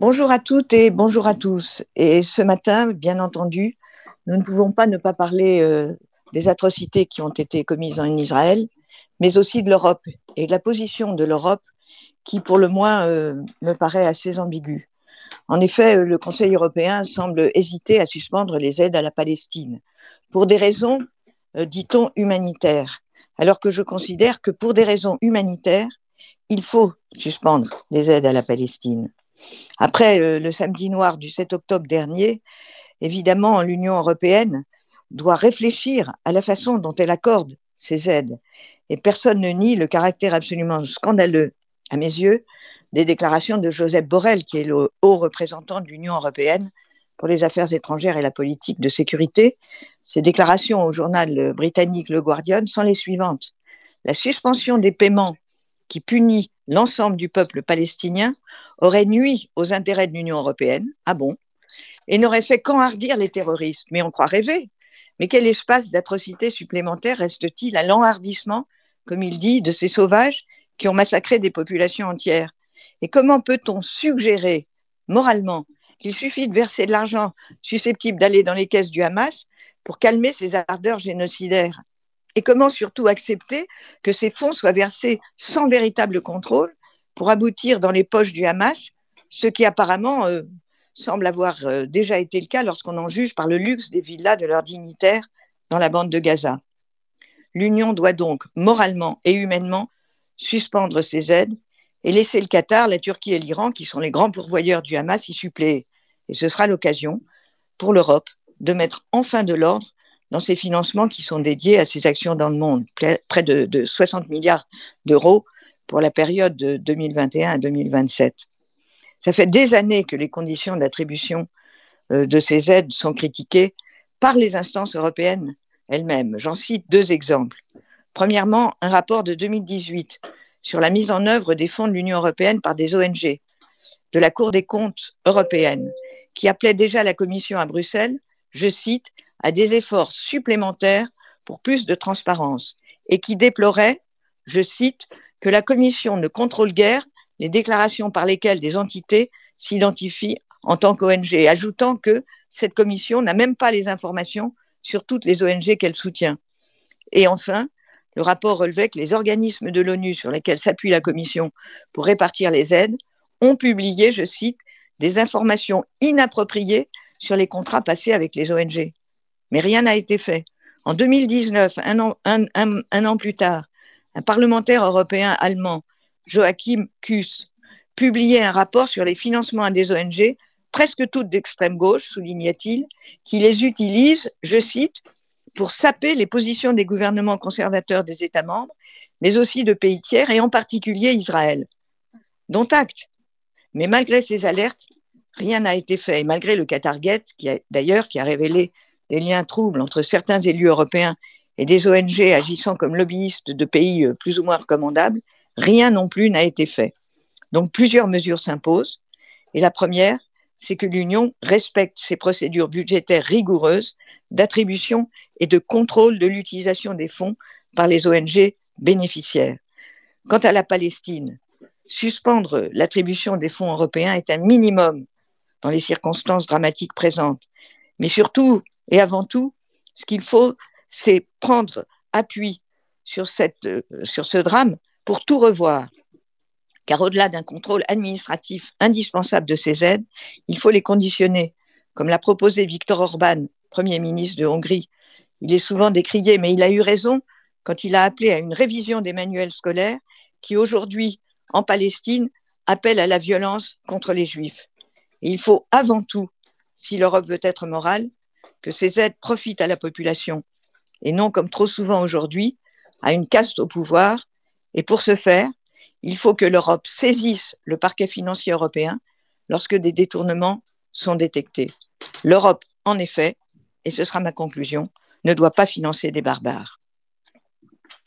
Bonjour à toutes et bonjour à tous. Et ce matin, bien entendu, nous ne pouvons pas ne pas parler euh, des atrocités qui ont été commises en Israël, mais aussi de l'Europe et de la position de l'Europe qui, pour le moins, euh, me paraît assez ambiguë. En effet, euh, le Conseil européen semble hésiter à suspendre les aides à la Palestine pour des raisons, dit-on, humanitaires, alors que je considère que pour des raisons humanitaires, il faut suspendre les aides à la Palestine. Après euh, le samedi noir du 7 octobre dernier, évidemment, l'Union européenne doit réfléchir à la façon dont elle accorde ces aides. Et personne ne nie le caractère absolument scandaleux, à mes yeux, des déclarations de Joseph Borrell, qui est le haut représentant de l'Union européenne pour les affaires étrangères et la politique de sécurité. Ces déclarations au journal britannique Le Guardian sont les suivantes. La suspension des paiements qui punit l'ensemble du peuple palestinien aurait nui aux intérêts de l'Union européenne, ah bon, et n'aurait fait qu'enhardir les terroristes. Mais on croit rêver. Mais quel espace d'atrocité supplémentaire reste-t-il à l'enhardissement, comme il dit, de ces sauvages qui ont massacré des populations entières? Et comment peut-on suggérer moralement qu'il suffit de verser de l'argent susceptible d'aller dans les caisses du Hamas pour calmer ces ardeurs génocidaires? Et comment surtout accepter que ces fonds soient versés sans véritable contrôle pour aboutir dans les poches du Hamas, ce qui apparemment euh, semble avoir euh, déjà été le cas lorsqu'on en juge par le luxe des villas de leurs dignitaires dans la bande de Gaza. L'Union doit donc moralement et humainement suspendre ses aides et laisser le Qatar, la Turquie et l'Iran, qui sont les grands pourvoyeurs du Hamas, y suppléer. Et ce sera l'occasion pour l'Europe de mettre enfin de l'ordre dans ces financements qui sont dédiés à ces actions dans le monde, près de, de 60 milliards d'euros pour la période de 2021 à 2027. Ça fait des années que les conditions d'attribution euh, de ces aides sont critiquées par les instances européennes elles-mêmes. J'en cite deux exemples. Premièrement, un rapport de 2018 sur la mise en œuvre des fonds de l'Union européenne par des ONG de la Cour des comptes européenne, qui appelait déjà la Commission à Bruxelles, je cite, à des efforts supplémentaires pour plus de transparence et qui déplorait, je cite, que la Commission ne contrôle guère les déclarations par lesquelles des entités s'identifient en tant qu'ONG, ajoutant que cette commission n'a même pas les informations sur toutes les ONG qu'elle soutient. Et enfin, le rapport relevait que les organismes de l'ONU sur lesquels s'appuie la commission pour répartir les aides ont publié, je cite, des informations inappropriées sur les contrats passés avec les ONG. Mais rien n'a été fait. En 2019, un an, plus tard, un parlementaire européen allemand, Joachim Kuss, publiait un rapport sur les financements à des ONG, presque toutes d'extrême gauche, soulignait-il, qui les utilisent, je cite, pour saper les positions des gouvernements conservateurs des États membres, mais aussi de pays tiers, et en particulier Israël. Dont acte. Mais malgré ces alertes, rien n'a été fait. Et malgré le Qatargate, qui d'ailleurs, qui a révélé les liens troubles entre certains élus européens et des ONG agissant comme lobbyistes de pays euh, plus ou moins recommandables, rien non plus n'a été fait. Donc plusieurs mesures s'imposent. Et la première, c'est que l'Union respecte ses procédures budgétaires rigoureuses d'attribution et de contrôle de l'utilisation des fonds par les ONG bénéficiaires. Quant à la Palestine, suspendre l'attribution des fonds européens est un minimum dans les circonstances dramatiques présentes. Mais surtout, et avant tout, ce qu'il faut, c'est prendre appui euh, sur ce drame pour tout revoir. Car au-delà d'un contrôle administratif indispensable de ces aides, il faut les conditionner, comme l'a proposé Viktor Orban, Premier ministre de Hongrie. Il est souvent décrié, mais il a eu raison quand il a appelé à une révision des manuels scolaires qui aujourd'hui, en Palestine, appellent à la violence contre les Juifs. Et il faut avant tout, si l'Europe veut être morale, que ces aides profitent à la population et non, comme trop souvent aujourd'hui, à une caste au pouvoir. Et pour ce faire, il faut que l'Europe saisisse le parquet financier européen lorsque des détournements sont détectés. L'Europe, en effet, et ce sera ma conclusion, ne doit pas financer des barbares.